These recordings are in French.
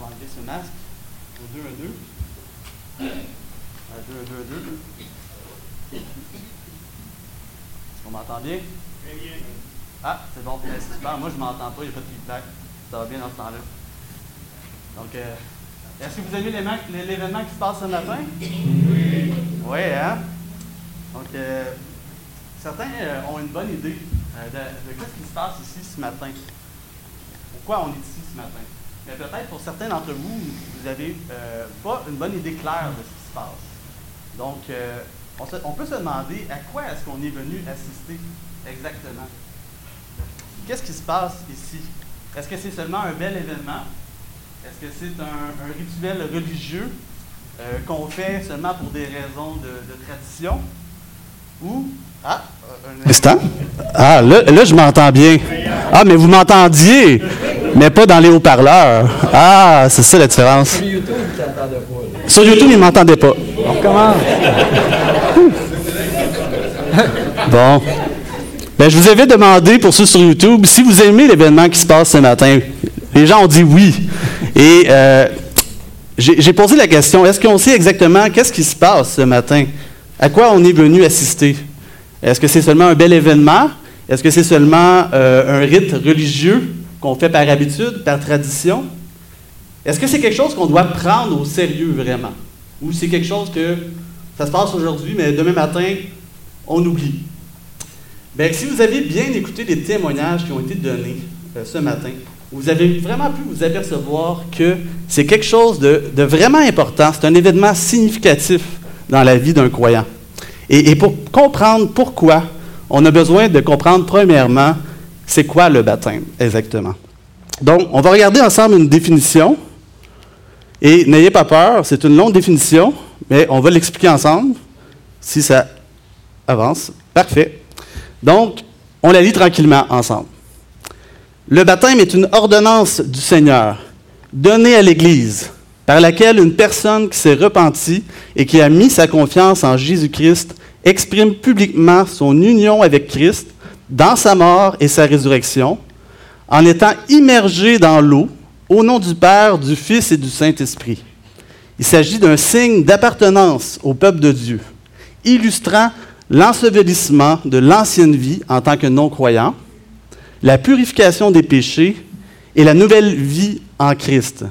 vais enlever ce masque. Un, deux, un, deux. Un, deux, un, deux, un, deux. Est-ce qu'on m'entend bien? Très bien. Ah, c'est bon, c'est super. Moi, je ne m'entends pas, il n'y a pas de feedback. Ça va bien dans ce temps-là. Donc, euh, est-ce que vous avez l'événement qui se passe ce matin? Oui. Oui, hein? Donc, euh, certains euh, ont une bonne idée euh, de, de ce qui se passe ici ce matin. Pourquoi on est ici ce matin? Mais peut-être pour certains d'entre vous, vous n'avez pas une bonne idée claire de ce qui se passe. Donc, on, on, peut se demander à quoi est-ce qu'on est venu assister exactement? Qu'est-ce qui se passe ici? Est-ce que c'est seulement un bel événement? Est-ce que c'est un, rituel religieux euh, qu'on fait seulement pour des raisons de, tradition? Ou. Ah, un instant. Ah, là, là je m'entends bien. Ah, mais vous m'entendiez, mais pas dans les haut-parleurs. Ah, c'est ça la différence. Sur YouTube, ils pas. Sur YouTube, ils ne m'entendaient pas. On recommence. bon. Ben, je vous avais demandé pour ceux sur YouTube si vous aimez l'événement qui se passe ce matin. Les gens ont dit oui. Et euh, j'ai posé la question, est-ce qu'on sait exactement qu'est-ce qui se passe ce matin? À quoi on est venu assister? Est-ce que c'est seulement un bel événement? Est-ce que c'est seulement euh, un rite religieux? Qu'on fait par habitude, par tradition? Est-ce que c'est quelque chose qu'on doit prendre au sérieux vraiment? Ou c'est quelque chose que ça se passe aujourd'hui, mais demain matin, on oublie? Bien, si vous avez bien écouté les témoignages qui ont été donnés euh, ce matin, vous avez vraiment pu vous apercevoir que c'est quelque chose de, vraiment important, c'est un événement significatif dans la vie d'un croyant. Et, pour comprendre pourquoi, on a besoin de comprendre premièrement c'est quoi le baptême exactement? Donc, on va regarder ensemble une définition. Et n'ayez pas peur, c'est une longue définition, mais on va l'expliquer ensemble si ça avance. Parfait. Donc, on la lit tranquillement ensemble. Le baptême est une ordonnance du Seigneur donnée à l'Église par laquelle une personne qui s'est repentie et qui a mis sa confiance en Jésus-Christ exprime publiquement son union avec Christ dans sa mort et sa résurrection en étant immergé dans l'eau au nom du Père, du Fils et du Saint-Esprit. Il s'agit d'un signe d'appartenance au peuple de Dieu, illustrant l'ensevelissement de l'ancienne vie en tant que non-croyant, la purification des péchés et la nouvelle vie en Christ.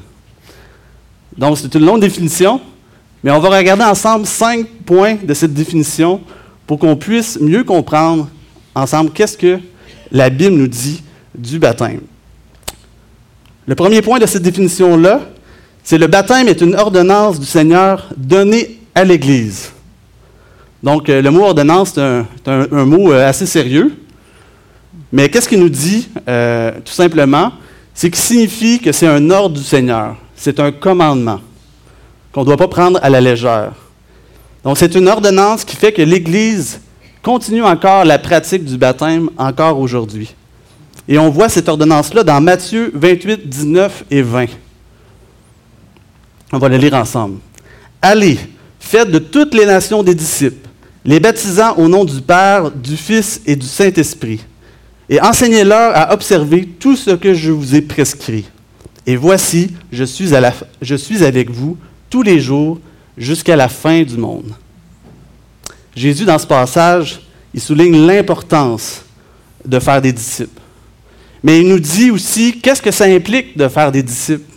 Donc, c'est une longue définition, mais on va regarder ensemble cinq points de cette définition pour qu'on puisse mieux comprendre ensemble qu'est-ce que la Bible nous dit du baptême? Le premier point de cette définition-là, c'est le baptême est une ordonnance du Seigneur donnée à l'Église. Donc, euh, le mot ordonnance, c'est un, mot euh, assez sérieux. Mais qu'est-ce qu'il nous dit, euh, tout simplement? C'est qu'il signifie que c'est un ordre du Seigneur. C'est un commandement qu'on ne doit pas prendre à la légère. Donc, c'est une ordonnance qui fait que l'Église continue encore la pratique du baptême encore aujourd'hui. Et on voit cette ordonnance-là dans Matthieu 28, 19 et 20. On va le lire ensemble. Allez, faites de toutes les nations des disciples, les baptisant au nom du Père, du Fils et du Saint-Esprit et enseignez-leur à observer tout ce que je vous ai prescrit. Et voici, je suis, je suis avec vous tous les jours jusqu'à la fin du monde. Jésus, dans ce passage, il souligne l'importance de faire des disciples. Mais il nous dit aussi qu'est-ce que ça implique de faire des disciples.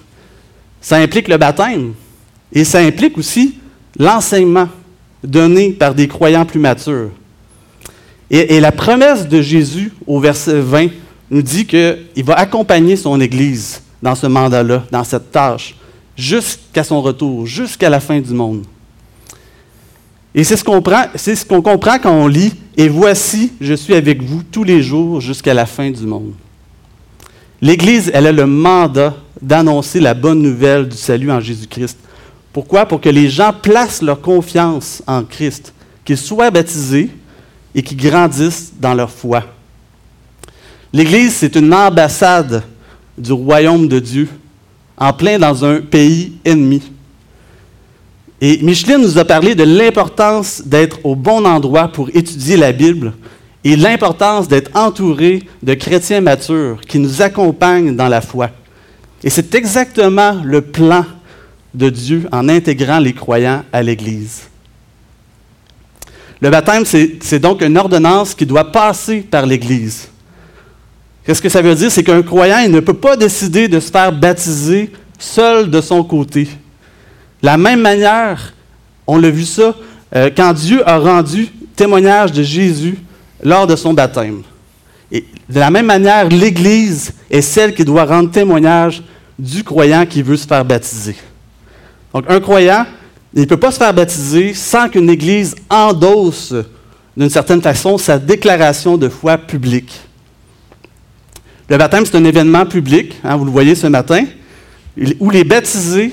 Ça implique le baptême et ça implique aussi l'enseignement donné par des croyants plus matures. Et, la promesse de Jésus au verset 20 nous dit qu'il va accompagner son Église dans ce mandat-là, dans cette tâche, jusqu'à son retour, jusqu'à la fin du monde. Et c'est ce qu'on comprend quand on lit Et voici, je suis avec vous tous les jours jusqu'à la fin du monde. L'Église, elle a le mandat d'annoncer la bonne nouvelle du salut en Jésus-Christ. Pourquoi? Pour que les gens placent leur confiance en Christ, qu'ils soient baptisés et qui grandissent dans leur foi. L'Église, c'est une ambassade du royaume de Dieu, en plein dans un pays ennemi. Et Micheline nous a parlé de l'importance d'être au bon endroit pour étudier la Bible et l'importance d'être entouré de chrétiens matures qui nous accompagnent dans la foi. Et c'est exactement le plan de Dieu en intégrant les croyants à l'Église. Le baptême, c'est donc une ordonnance qui doit passer par l'Église. Qu'est-ce que ça veut dire? C'est qu'un croyant, il ne peut pas décider de se faire baptiser seul de son côté. La même manière, on l'a vu ça euh, quand Dieu a rendu témoignage de Jésus lors de son baptême. Et de la même manière, l'Église est celle qui doit rendre témoignage du croyant qui veut se faire baptiser. Donc, un croyant, il ne peut pas se faire baptiser sans qu'une Église endosse, d'une certaine façon, sa déclaration de foi publique. Le baptême, c'est un événement public, hein, vous le voyez ce matin, où les baptisés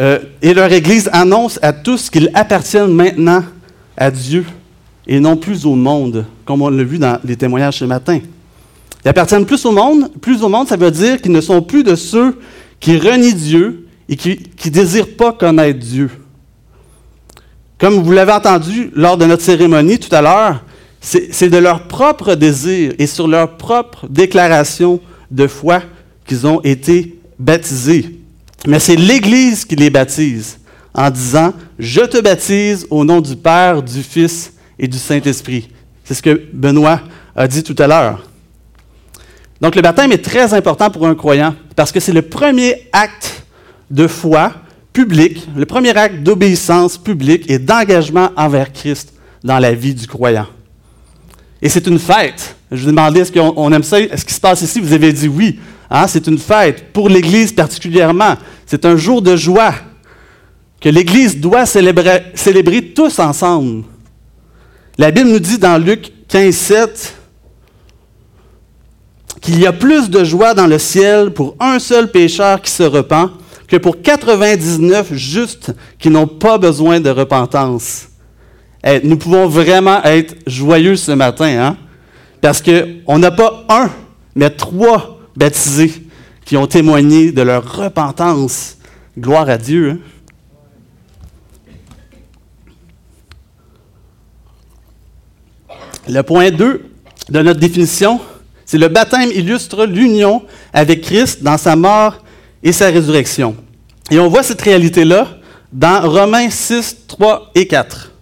euh, et leur Église annoncent à tous qu'ils appartiennent maintenant à Dieu et non plus au monde, comme on l'a vu dans les témoignages ce matin. Ils appartiennent plus au monde. Plus au monde, ça veut dire qu'ils ne sont plus de ceux qui renient Dieu et qui ne désirent pas connaître Dieu. Comme vous l'avez entendu lors de notre cérémonie tout à l'heure, c'est de leur propre désir et sur leur propre déclaration de foi qu'ils ont été baptisés. Mais c'est l'Église qui les baptise en disant, je te baptise au nom du Père, du Fils et du Saint-Esprit. C'est ce que Benoît a dit tout à l'heure. Donc le baptême est très important pour un croyant parce que c'est le premier acte de foi public, le premier acte d'obéissance publique et d'engagement envers Christ dans la vie du croyant. Et c'est une fête. Je vous demandais, est-ce qu'on aime ça? Est-ce qui se passe ici? Vous avez dit oui. Hein? C'est une fête, pour l'Église particulièrement. C'est un jour de joie que l'Église doit célébrer, tous ensemble. La Bible nous dit dans Luc 15, 7 qu'il y a plus de joie dans le ciel pour un seul pécheur qui se repent que pour 99 justes qui n'ont pas besoin de repentance. Eh, nous pouvons vraiment être joyeux ce matin, hein? parce qu'on n'a pas un, mais trois baptisés qui ont témoigné de leur repentance. Gloire à Dieu. Hein? Le point 2 de notre définition, c'est le baptême illustre l'union avec Christ dans sa mort et sa résurrection. Et on voit cette réalité-là dans Romains 6, 3 et 4.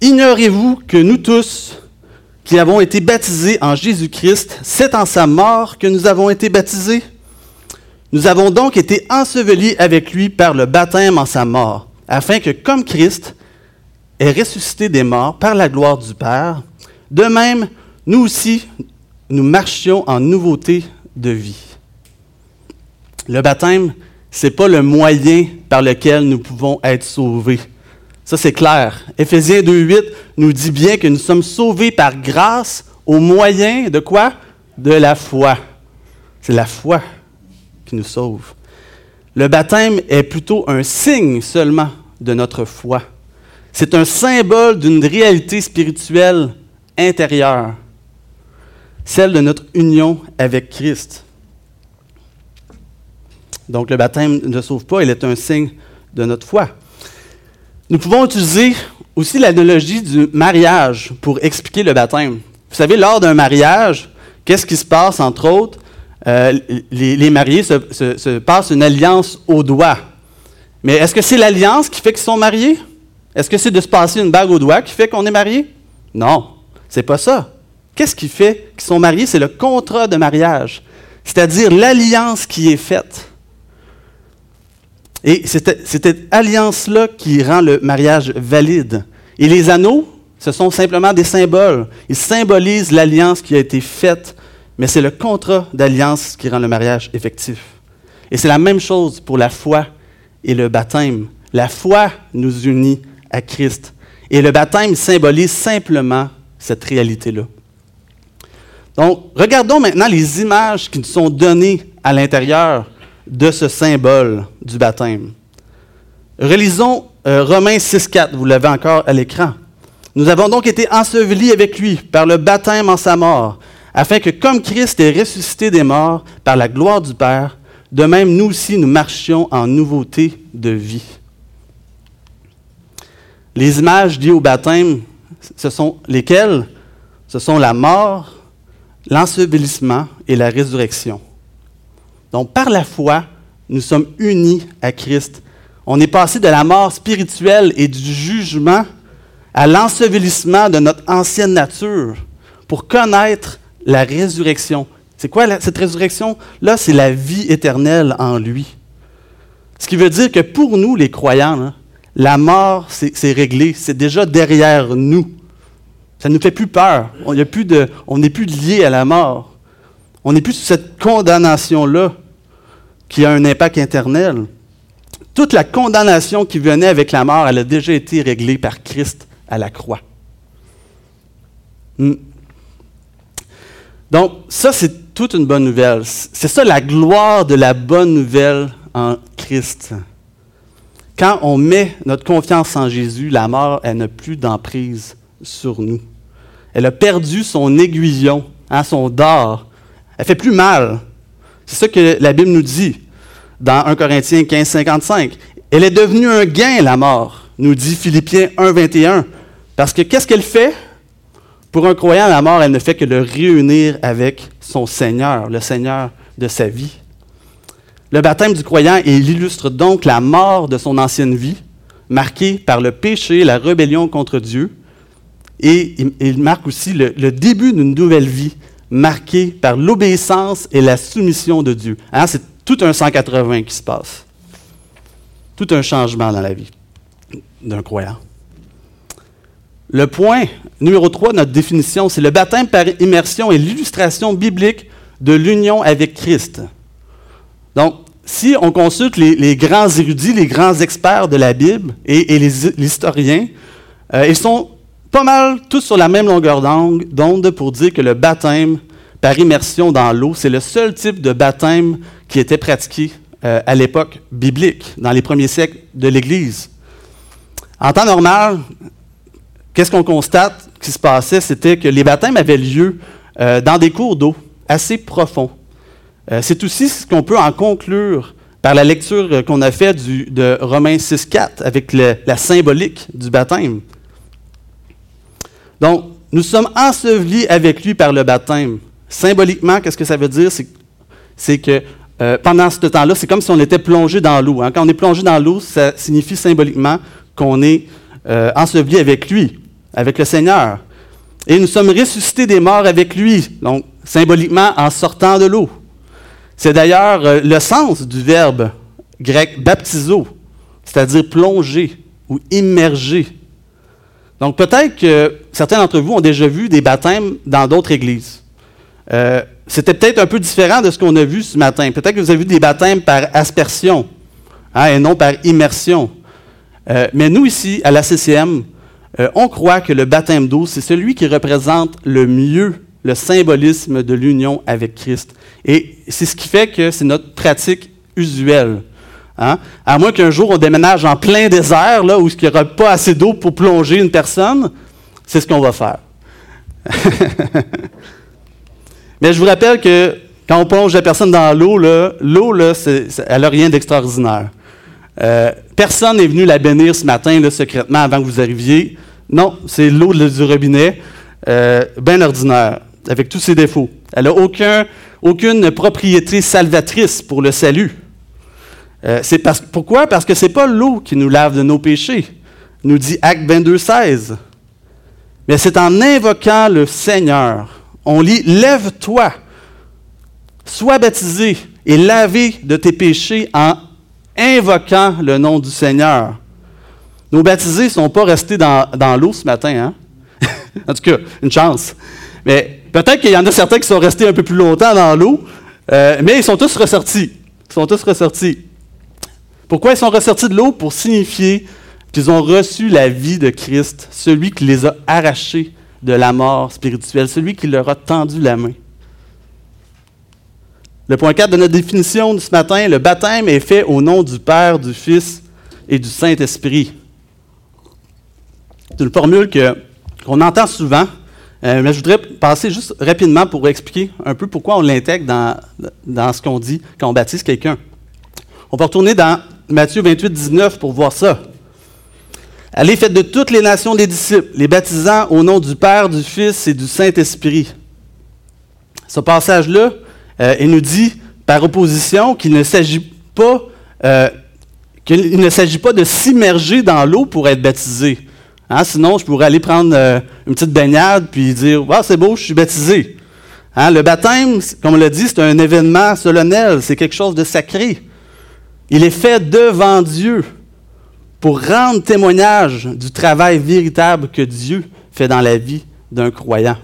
Ignorez-vous que nous tous, qui avons été baptisés en Jésus-Christ, c'est en sa mort que nous avons été baptisés? Nous avons donc été ensevelis avec lui par le baptême en sa mort, afin que, comme Christ est ressuscité des morts par la gloire du Père, de même, nous aussi, nous marchions en nouveauté de vie. Le baptême, ce n'est pas le moyen par lequel nous pouvons être sauvés. Ça, c'est clair. Éphésiens 2.8 nous dit bien que nous sommes sauvés par grâce au moyen de quoi? De la foi. C'est la foi qui nous sauve. Le baptême est plutôt un signe seulement de notre foi. C'est un symbole d'une réalité spirituelle intérieure, celle de notre union avec Christ. Donc le baptême ne sauve pas, il est un signe de notre foi. Nous pouvons utiliser aussi l'analogie du mariage pour expliquer le baptême. Vous savez, lors d'un mariage, qu'est-ce qui se passe, entre autres? Euh, les, mariés se, se, passent une alliance au doigt. Mais est-ce que c'est l'alliance qui fait qu'ils sont mariés? Est-ce que c'est de se passer une bague au doigt qui fait qu'on est marié? Non, c'est pas ça. Qu'est-ce qui fait qu'ils sont mariés? C'est le contrat de mariage, c'est-à-dire l'alliance qui est faite. Et c'est cette alliance-là qui rend le mariage valide. Et les anneaux, ce sont simplement des symboles. Ils symbolisent l'alliance qui a été faite, mais c'est le contrat d'alliance qui rend le mariage effectif. Et c'est la même chose pour la foi et le baptême. La foi nous unit à Christ. Et le baptême symbolise simplement cette réalité-là. Donc, regardons maintenant les images qui nous sont données à l'intérieur de ce symbole du baptême. Relisons euh, Romains 6.4, vous l'avez encore à l'écran. Nous avons donc été ensevelis avec lui par le baptême en sa mort, afin que comme Christ est ressuscité des morts par la gloire du Père, de même nous aussi nous marchions en nouveauté de vie. Les images liées au baptême, ce sont lesquelles? Ce sont la mort, l'ensevelissement et la résurrection. Donc, par la foi, nous sommes unis à Christ. On est passé de la mort spirituelle et du jugement à l'ensevelissement de notre ancienne nature pour connaître la résurrection. C'est quoi cette résurrection-là? C'est la vie éternelle en lui. Ce qui veut dire que pour nous, les croyants, la mort, c'est réglé, c'est déjà derrière nous. Ça ne nous fait plus peur. On n'est plus lié à la mort. On n'est plus sous cette condamnation-là qui a un impact éternel. Toute la condamnation qui venait avec la mort, elle a déjà été réglée par Christ à la croix. Hmm. Donc, ça, c'est toute une bonne nouvelle. C'est ça la gloire de la bonne nouvelle en Christ. Quand on met notre confiance en Jésus, la mort, elle n'a plus d'emprise sur nous. Elle a perdu son aiguillon, hein, son dard. Elle fait plus mal. C'est ça que la Bible nous dit dans 1 Corinthiens 15, 55. Elle est devenue un gain, la mort, nous dit Philippiens 1, 21. Parce que qu'est-ce qu'elle fait? Pour un croyant, la mort, elle ne fait que le réunir avec son Seigneur, le Seigneur de sa vie. Le baptême du croyant, il illustre donc la mort de son ancienne vie, marquée par le péché, la rébellion contre Dieu, et il, marque aussi le, début d'une nouvelle vie, marquée par l'obéissance et la soumission de Dieu. Hein, c'est tout un 180 qui se passe. Tout un changement dans la vie d'un croyant. Le point numéro 3 de notre définition, c'est le baptême par immersion et l'illustration biblique de l'union avec Christ. Donc, si on consulte les, grands érudits, les grands experts de la Bible et, les, historiens, euh, ils sont pas mal tous sur la même longueur d'onde pour dire que le baptême par immersion dans l'eau, c'est le seul type de baptême qui était pratiqué euh, à l'époque biblique, dans les premiers siècles de l'Église. En temps normal, qu'est-ce qu'on constate qui se passait? C'était que les baptêmes avaient lieu euh, dans des cours d'eau assez profonds. Euh, c'est aussi ce qu'on peut en conclure par la lecture qu'on a faite de Romains 6.4 avec la symbolique du baptême. Donc, nous sommes ensevelis avec lui par le baptême. Symboliquement, qu'est-ce que ça veut dire? C'est que euh, pendant ce temps-là, c'est comme si on était plongé dans l'eau. Hein. Quand on est plongé dans l'eau, ça signifie symboliquement qu'on est euh, enseveli avec lui, avec le Seigneur. Et nous sommes ressuscités des morts avec lui, donc symboliquement en sortant de l'eau. C'est d'ailleurs euh, le sens du verbe grec baptizo, c'est-à-dire plonger ou immerger. Donc peut-être que certains d'entre vous ont déjà vu des baptêmes dans d'autres églises. Euh, c'était peut-être un peu différent de ce qu'on a vu ce matin. Peut-être que vous avez vu des baptêmes par aspersion hein, et non par immersion. Euh, mais nous ici, à la CCM, on croit que le baptême d'eau, c'est celui qui représente le mieux le symbolisme de l'union avec Christ. Et c'est ce qui fait que c'est notre pratique usuelle. Hein? À moins qu'un jour on déménage en plein désert, là, où il n'y aura pas assez d'eau pour plonger une personne, c'est ce qu'on va faire. Mais je vous rappelle que quand on plonge la personne dans l'eau, l'eau, elle n'a rien d'extraordinaire. Euh, personne n'est venu la bénir ce matin là, secrètement avant que vous arriviez. Non, c'est l'eau du robinet, euh, bien ordinaire avec tous ses défauts. Elle n'a aucun, aucune propriété salvatrice pour le salut. Euh, c'est parce, pourquoi? Parce que ce n'est pas l'eau qui nous lave de nos péchés, nous dit Acte 22, 16. Mais c'est en invoquant le Seigneur. On lit Lève-toi, sois baptisé et lavé de tes péchés en invoquant le nom du Seigneur. Nos baptisés ne sont pas restés dans, l'eau ce matin. Hein? en tout cas, une chance. Mais peut-être qu'il y en a certains qui sont restés un peu plus longtemps dans l'eau, euh, mais ils sont tous ressortis. Ils sont tous ressortis. Pourquoi ils sont ressortis de l'eau? Pour signifier qu'ils ont reçu la vie de Christ, celui qui les a arrachés de la mort spirituelle, celui qui leur a tendu la main. Le point 4 de notre définition de ce matin, le baptême est fait au nom du Père, du Fils et du Saint-Esprit. C'est une formule qu'on entend souvent, euh, mais je voudrais passer juste rapidement pour expliquer un peu pourquoi on l'intègre dans, ce qu'on dit quand on baptise quelqu'un. On peut retourner dans Matthieu 28, 19 pour voir ça. Allez, faites de toutes les nations des disciples, les baptisant au nom du Père, du Fils et du Saint-Esprit. Ce passage-là, euh, il nous dit par opposition qu'il ne s'agit pas, euh, qu'il ne s'agit pas de s'immerger dans l'eau pour être baptisé. Hein, sinon, je pourrais aller prendre euh, une petite baignade puis dire Ah, c'est beau, je suis baptisé. Hein, le baptême, comme on l'a dit, c'est un événement solennel, c'est quelque chose de sacré. Il est fait devant Dieu pour rendre témoignage du travail véritable que Dieu fait dans la vie d'un croyant.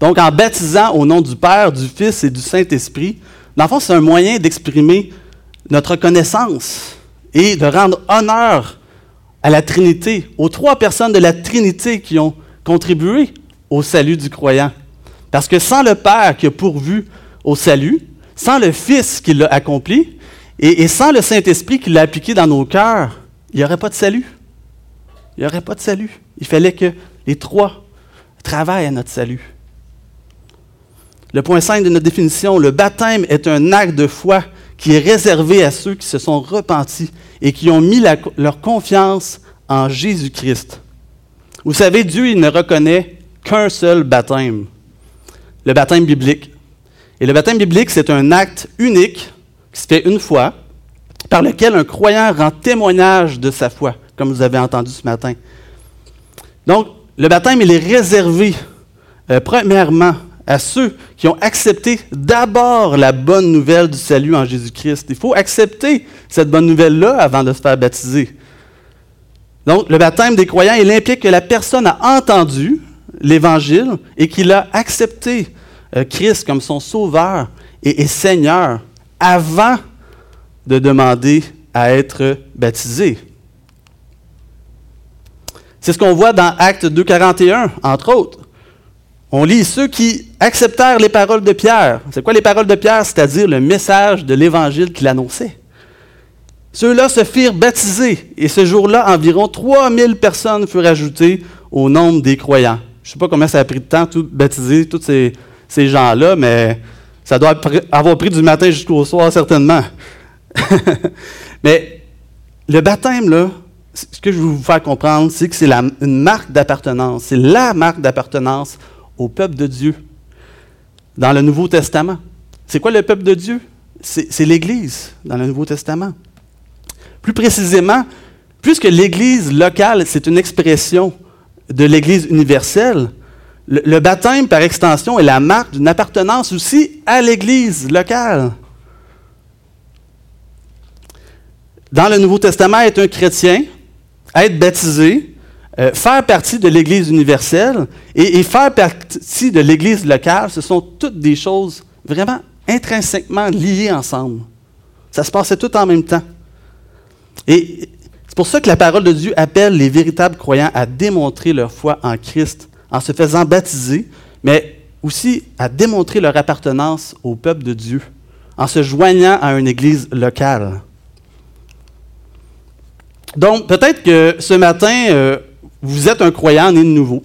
Donc, en baptisant au nom du Père, du Fils et du Saint-Esprit, dans le fond, c'est un moyen d'exprimer notre reconnaissance et de rendre honneur à la Trinité, aux trois personnes de la Trinité qui ont contribué au salut du croyant. Parce que sans le Père qui a pourvu au salut, sans le Fils qui l'a accompli, et, sans le Saint-Esprit qui l'a appliqué dans nos cœurs, il n'y aurait pas de salut. Il n'y aurait pas de salut. Il fallait que les trois travaillent à notre salut. Le point 5 de notre définition, le baptême est un acte de foi qui est réservé à ceux qui se sont repentis et qui ont mis leur confiance en Jésus-Christ. Vous savez, Dieu, il ne reconnaît qu'un seul baptême, le baptême biblique. Et le baptême biblique, c'est un acte unique qui se fait une fois, par lequel un croyant rend témoignage de sa foi, comme vous avez entendu ce matin. Donc, le baptême, il est réservé, euh, premièrement, à ceux qui ont accepté d'abord la bonne nouvelle du salut en Jésus-Christ. Il faut accepter cette bonne nouvelle-là avant de se faire baptiser. Donc, le baptême des croyants, il implique que la personne a entendu l'Évangile et qu'il a accepté euh, Christ comme son sauveur et, Seigneur avant de demander à être baptisé. C'est ce qu'on voit dans Acte 2.41, entre autres. On lit ceux qui acceptèrent les paroles de Pierre. C'est quoi les paroles de Pierre? C'est-à-dire le message de l'Évangile qu'il annonçait. Ceux-là se firent baptiser et ce jour-là, environ 3000 personnes furent ajoutées au nombre des croyants. Je ne sais pas combien ça a pris de temps, tout baptiser tous ces, ces gens-là, mais ça doit avoir pris du matin jusqu'au soir, certainement. mais le baptême, là, ce que je veux vous faire comprendre, c'est que c'est une marque d'appartenance. C'est la marque d'appartenance au peuple de Dieu dans le Nouveau Testament. C'est quoi le peuple de Dieu? C'est l'Église dans le Nouveau Testament. Plus précisément, puisque l'Église locale, c'est une expression de l'Église universelle, le, baptême, par extension, est la marque d'une appartenance aussi à l'Église locale. Dans le Nouveau Testament, être un chrétien, être baptisé, euh, faire partie de l'Église universelle et, faire partie de l'Église locale, ce sont toutes des choses vraiment intrinsèquement liées ensemble. Ça se passait tout en même temps. Et c'est pour ça que la parole de Dieu appelle les véritables croyants à démontrer leur foi en Christ en se faisant baptiser, mais aussi à démontrer leur appartenance au peuple de Dieu en se joignant à une église locale. Donc, peut-être que ce matin, euh, vous êtes un croyant né de nouveau.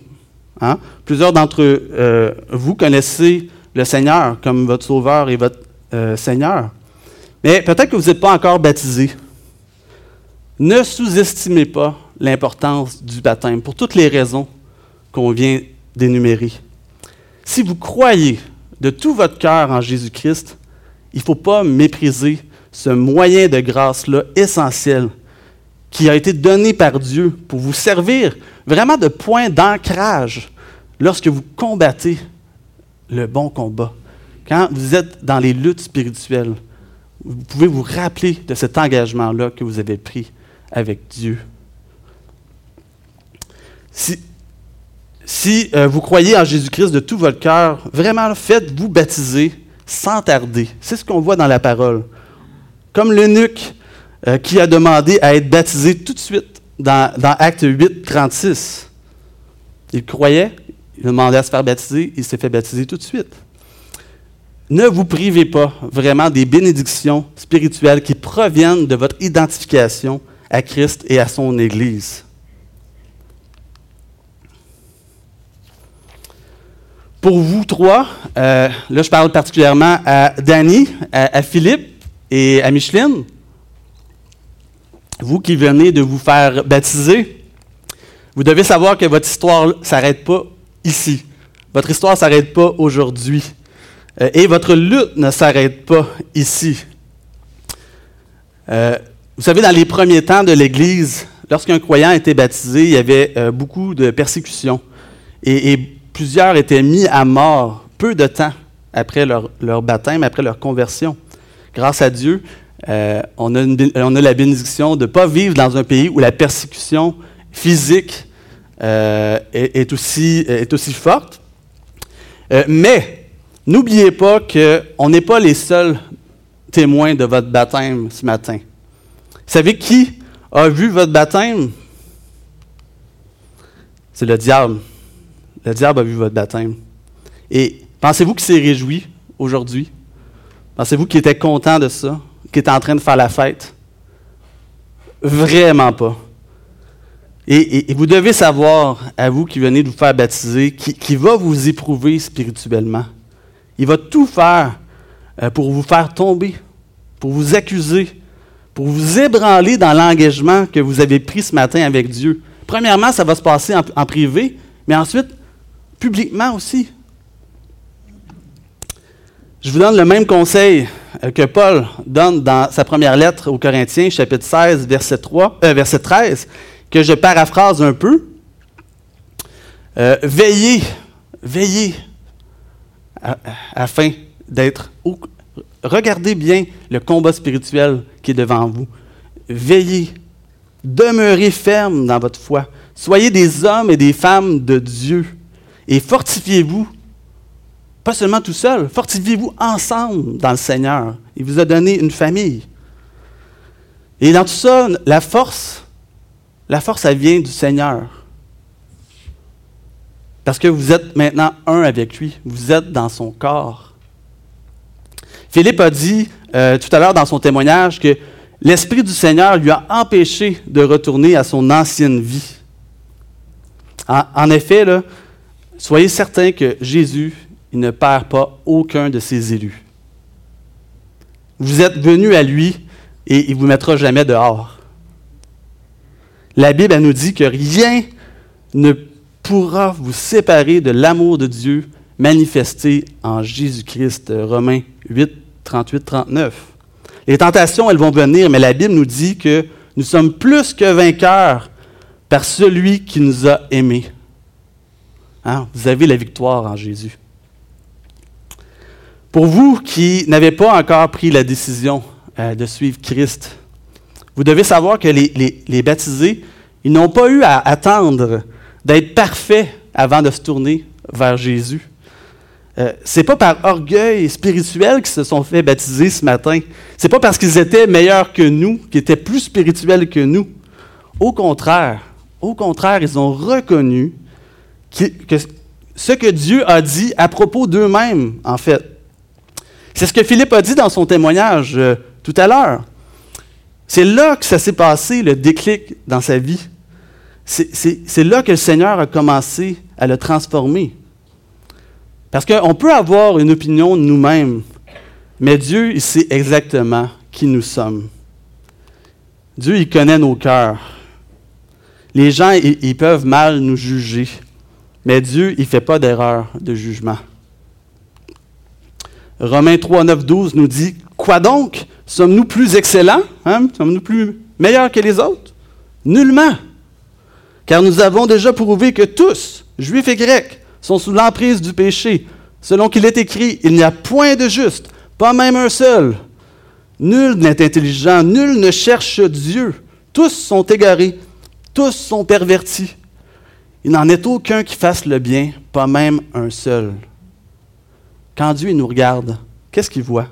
Hein? Plusieurs d'entre euh, vous connaissez le Seigneur comme votre Sauveur et votre euh, Seigneur. Mais peut-être que vous n'êtes pas encore baptisé. Ne sous-estimez pas l'importance du baptême pour toutes les raisons qu'on vient d'énumérer. Si vous croyez de tout votre cœur en Jésus-Christ, il ne faut pas mépriser ce moyen de grâce-là essentiel qui a été donné par Dieu pour vous servir vraiment de point d'ancrage lorsque vous combattez le bon combat. Quand vous êtes dans les luttes spirituelles, vous pouvez vous rappeler de cet engagement-là que vous avez pris avec Dieu. Si, si euh, vous croyez en Jésus-Christ de tout votre cœur, vraiment faites-vous baptiser sans tarder. C'est ce qu'on voit dans la parole. Comme l'eunuque euh, qui a demandé à être baptisé tout de suite dans, dans Acte 8, 36. Il croyait, il demandait à se faire baptiser, il s'est fait baptiser tout de suite. Ne vous privez pas vraiment des bénédictions spirituelles qui proviennent de votre identification à Christ et à son Église. Pour vous trois, euh, là je parle particulièrement à Danny, à Philippe et à Micheline vous qui venez de vous faire baptiser, vous devez savoir que votre histoire ne s'arrête pas ici. Votre histoire ne s'arrête pas aujourd'hui. Euh, et votre lutte ne s'arrête pas ici. Euh, vous savez, dans les premiers temps de l'Église, lorsqu'un croyant était baptisé, il y avait beaucoup de persécutions. Et, plusieurs étaient mis à mort peu de temps après leur, baptême, après leur conversion. Grâce à Dieu, on, a on, a la bénédiction de ne pas vivre dans un pays où la persécution physique est, aussi, est aussi forte. mais N'oubliez pas qu'on n'est pas les seuls témoins de votre baptême ce matin. Vous savez qui a vu votre baptême? C'est le diable. Le diable a vu votre baptême. Et pensez-vous qu'il s'est réjoui aujourd'hui? Pensez-vous qu'il était content de ça? Qu'il était en train de faire la fête? Vraiment pas. Et, vous devez savoir, à vous qui venez de vous faire baptiser, qui va vous éprouver spirituellement. Il va tout faire euh, pour vous faire tomber, pour vous accuser, pour vous ébranler dans l'engagement que vous avez pris ce matin avec Dieu. Premièrement, ça va se passer en, privé, mais ensuite, publiquement aussi. Je vous donne le même conseil euh, que Paul donne dans sa première lettre aux Corinthiens, chapitre 16, verset, 3, euh, verset 13, que je paraphrase un peu. veillez, veillez afin d'être... Regardez bien le combat spirituel qui est devant vous. Veillez, demeurez ferme dans votre foi. Soyez des hommes et des femmes de Dieu et fortifiez-vous. Pas seulement tout seul, fortifiez-vous ensemble dans le Seigneur. Il vous a donné une famille. Et dans tout ça, la force, la force, elle vient du Seigneur. Parce que vous êtes maintenant un avec lui. Vous êtes dans son corps. Philippe a dit euh, tout à l'heure dans son témoignage que l'Esprit du Seigneur lui a empêché de retourner à son ancienne vie. En, effet, soyez certains que Jésus il ne perd pas aucun de ses élus. Vous êtes venus à lui et il ne vous mettra jamais dehors. La Bible nous dit que rien ne pourra vous séparer de l'amour de Dieu manifesté en Jésus-Christ. Romains 8, 38, 39. Les tentations, elles vont venir, mais la Bible nous dit que nous sommes plus que vainqueurs par celui qui nous a aimés. Hein? Vous avez la victoire en Jésus. Pour vous qui n'avez pas encore pris la décision euh, de suivre Christ, vous devez savoir que les, baptisés, ils n'ont pas eu à attendre d'être parfait avant de se tourner vers Jésus. Euh, c'est pas par orgueil spirituel qu'ils se sont fait baptiser ce matin. C'est pas parce qu'ils étaient meilleurs que nous, qu'ils étaient plus spirituels que nous. Au contraire, au contraire, ils ont reconnu ce que Dieu a dit à propos d'eux-mêmes, en fait. C'est ce que Philippe a dit dans son témoignage euh, tout à l'heure. C'est là que ça s'est passé, le déclic dans sa vie. C'est là que le Seigneur a commencé à le transformer. Parce qu'on peut avoir une opinion de nous-mêmes, mais Dieu, il sait exactement qui nous sommes. Dieu, il connaît nos cœurs. Les gens, ils, peuvent mal nous juger, mais Dieu, il ne fait pas d'erreur de jugement. Romains 3, 9, 12 nous dit Quoi donc? Sommes-nous plus excellents hein? Sommes-nous plus meilleurs que les autres? Nullement. Car nous avons déjà prouvé que tous, juifs et grecs, sont sous l'emprise du péché. Selon qu'il est écrit, il n'y a point de juste, pas même un seul. Nul n'est intelligent, nul ne cherche Dieu. Tous sont égarés, tous sont pervertis. Il n'en est aucun qui fasse le bien, pas même un seul. Quand Dieu nous regarde, qu'est-ce qu'il voit?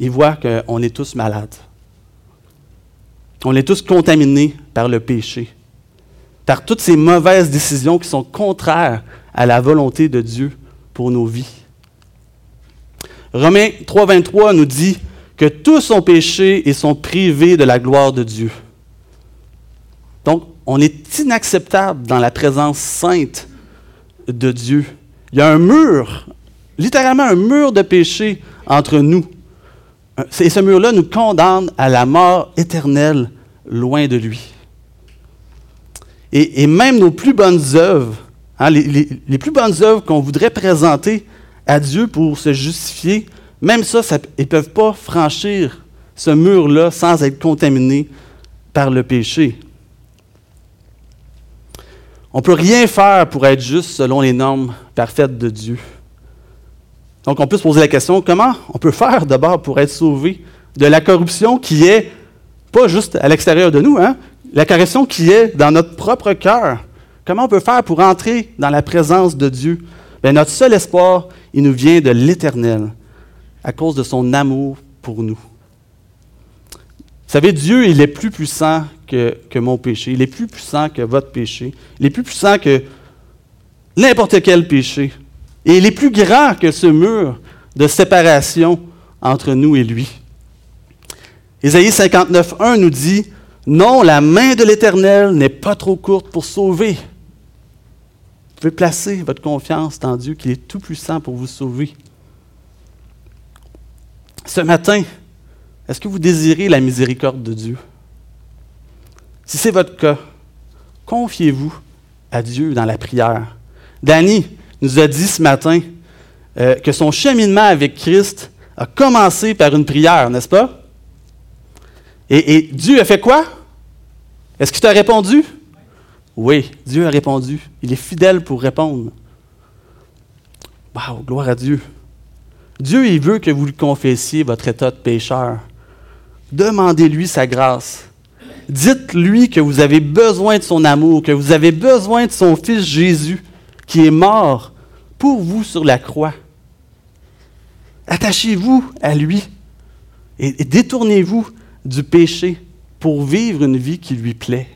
Il voit qu'on est tous malades. On est tous contaminés par le péché par toutes ces mauvaises décisions qui sont contraires à la volonté de Dieu pour nos vies. Romains 3.23 nous dit que tous ont péché et sont privés de la gloire de Dieu. Donc, on est inacceptable dans la présence sainte de Dieu. Il y a un mur, littéralement un mur de péché entre nous. Et ce mur-là nous condamne à la mort éternelle loin de lui. Et, même nos plus bonnes œuvres, hein, les, plus bonnes œuvres qu'on voudrait présenter à Dieu pour se justifier, même ça, ils ne peuvent pas franchir ce mur-là sans être contaminés par le péché. On ne peut rien faire pour être juste selon les normes parfaites de Dieu. Donc on peut se poser la question, comment on peut faire d'abord pour être sauvé de la corruption qui est pas juste à l'extérieur de nous, hein? la corruption qui est dans notre propre cœur. Comment on peut faire pour entrer dans la présence de Dieu? Notre seul espoir, il nous vient de l'Éternel, à cause de son amour pour nous. Vous savez, Dieu, il est plus puissant que, mon péché. Il est plus puissant que votre péché. Il est plus puissant que n'importe quel péché. Et il est plus grand que ce mur de séparation entre nous et lui. Ésaïe 59.1 nous dit, Non, la main de l'Éternel n'est pas trop courte pour sauver. Vous pouvez placer votre confiance dans Dieu, qu'il est tout puissant pour vous sauver. Ce matin, est-ce que vous désirez la miséricorde de Dieu? Si c'est votre cas, confiez-vous à Dieu dans la prière. Danny nous a dit ce matin euh, que son cheminement avec Christ a commencé par une prière, n'est-ce pas? Et, Dieu a fait quoi? Est-ce qu'il t'a répondu? Oui, Dieu a répondu. Il est fidèle pour répondre. Wow, gloire à Dieu. Dieu, il veut que vous lui confessiez votre état de pécheur. Demandez-lui sa grâce. Dites-lui que vous avez besoin de son amour, que vous avez besoin de son Fils Jésus, qui est mort pour vous sur la croix. Attachez-vous à lui et détournez-vous du péché pour vivre une vie qui lui plaît.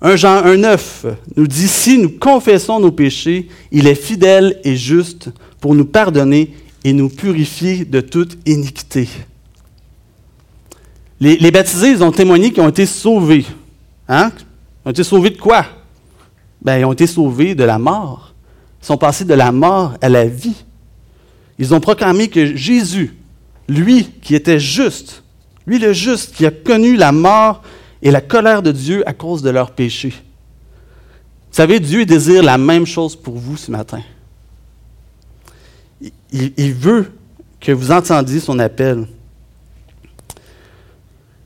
1 Jean 1,9 nous dit Si nous confessons nos péchés, il est fidèle et juste pour nous pardonner et nous purifier de toute iniquité. Les, baptisés, ils ont témoigné qu'ils ont été sauvés. Hein? Ils ont été sauvés de quoi? Ben, ils ont été sauvés de la mort. Ils sont passés de la mort à la vie. Ils ont proclamé que Jésus, lui qui était juste, lui le juste, qui a connu la mort et la colère de Dieu à cause de leurs péchés. Vous savez, Dieu désire la même chose pour vous ce matin. Il, veut que vous entendiez son appel.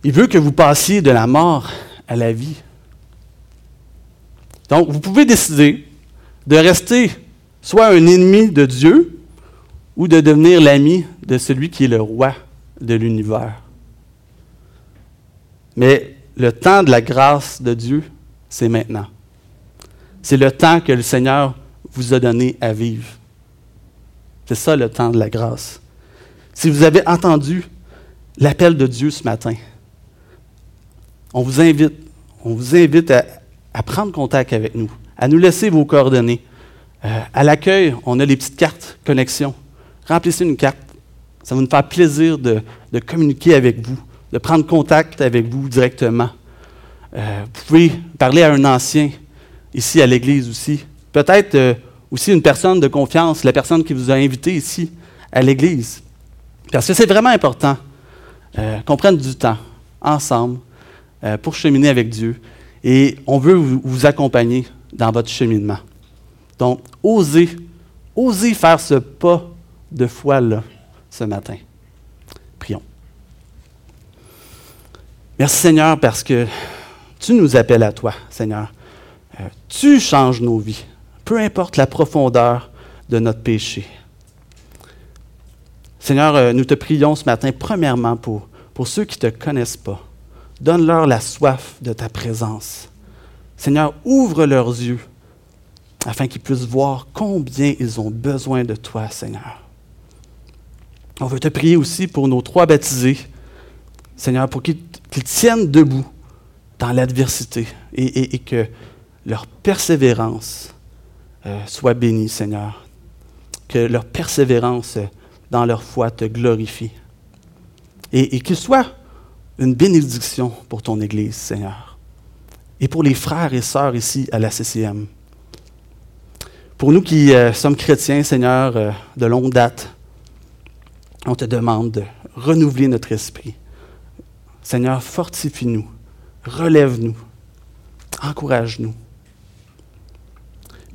Il veut que vous passiez de la mort à la vie. Donc, vous pouvez décider de rester soit un ennemi de Dieu ou de devenir l'ami de celui qui est le roi de l'univers. Mais le temps de la grâce de Dieu, c'est maintenant. C'est le temps que le Seigneur vous a donné à vivre. C'est ça le temps de la grâce. Si vous avez entendu l'appel de Dieu ce matin, on vous invite, on vous invite à, prendre contact avec nous, à nous laisser vos coordonnées. Euh, à l'accueil, on a les petites cartes connexion. Remplissez une carte. Ça va nous faire plaisir de, communiquer avec vous, de prendre contact avec vous directement. Euh, vous pouvez parler à un ancien ici à l'Église aussi. Peut-être euh, aussi une personne de confiance, la personne qui vous a invité ici à l'Église. Parce que c'est vraiment important euh, qu'on prenne du temps ensemble pour cheminer avec Dieu. Et on veut vous, accompagner dans votre cheminement. Donc, osez, osez faire ce pas de foi là ce matin. Prions. Merci Seigneur parce que tu nous appelles à toi, Seigneur. Euh, tu changes nos vies, peu importe la profondeur de notre péché. Seigneur, euh, nous te prions ce matin, premièrement, pour, pour ceux qui ne te connaissent pas. Donne-leur la soif de ta présence. Seigneur, ouvre leurs yeux afin qu'ils puissent voir combien ils ont besoin de toi, Seigneur. On veut te prier aussi pour nos trois baptisés, Seigneur, pour qu'ils tiennent debout dans l'adversité et, que leur persévérance euh, soit bénie, Seigneur. Que leur persévérance dans leur foi te glorifie. Et, et qu'ils soient une bénédiction pour ton Église, Seigneur. Et pour les frères et sœurs ici à la CCM. Pour nous qui euh, sommes chrétiens, Seigneur, euh, de longue date, on te demande de renouveler notre esprit. Seigneur, fortifie-nous, relève-nous, encourage-nous.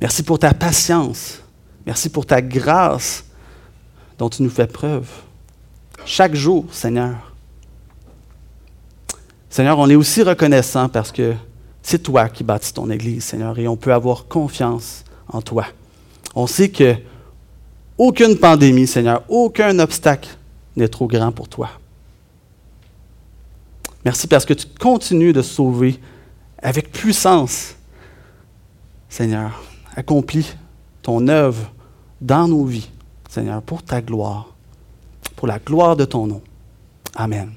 Merci pour ta patience Merci pour ta grâce dont tu nous fais preuve. Chaque jour, Seigneur. Seigneur, on est aussi reconnaissant parce que c'est toi qui bâtis ton Église, Seigneur, et on peut avoir confiance en toi. On sait que aucune pandémie, Seigneur, aucun obstacle n'est trop grand pour toi. Merci parce que tu continues de sauver avec puissance. Seigneur, accomplis ton œuvre dans nos vies, Seigneur, pour ta gloire, pour la gloire de ton nom. Amen.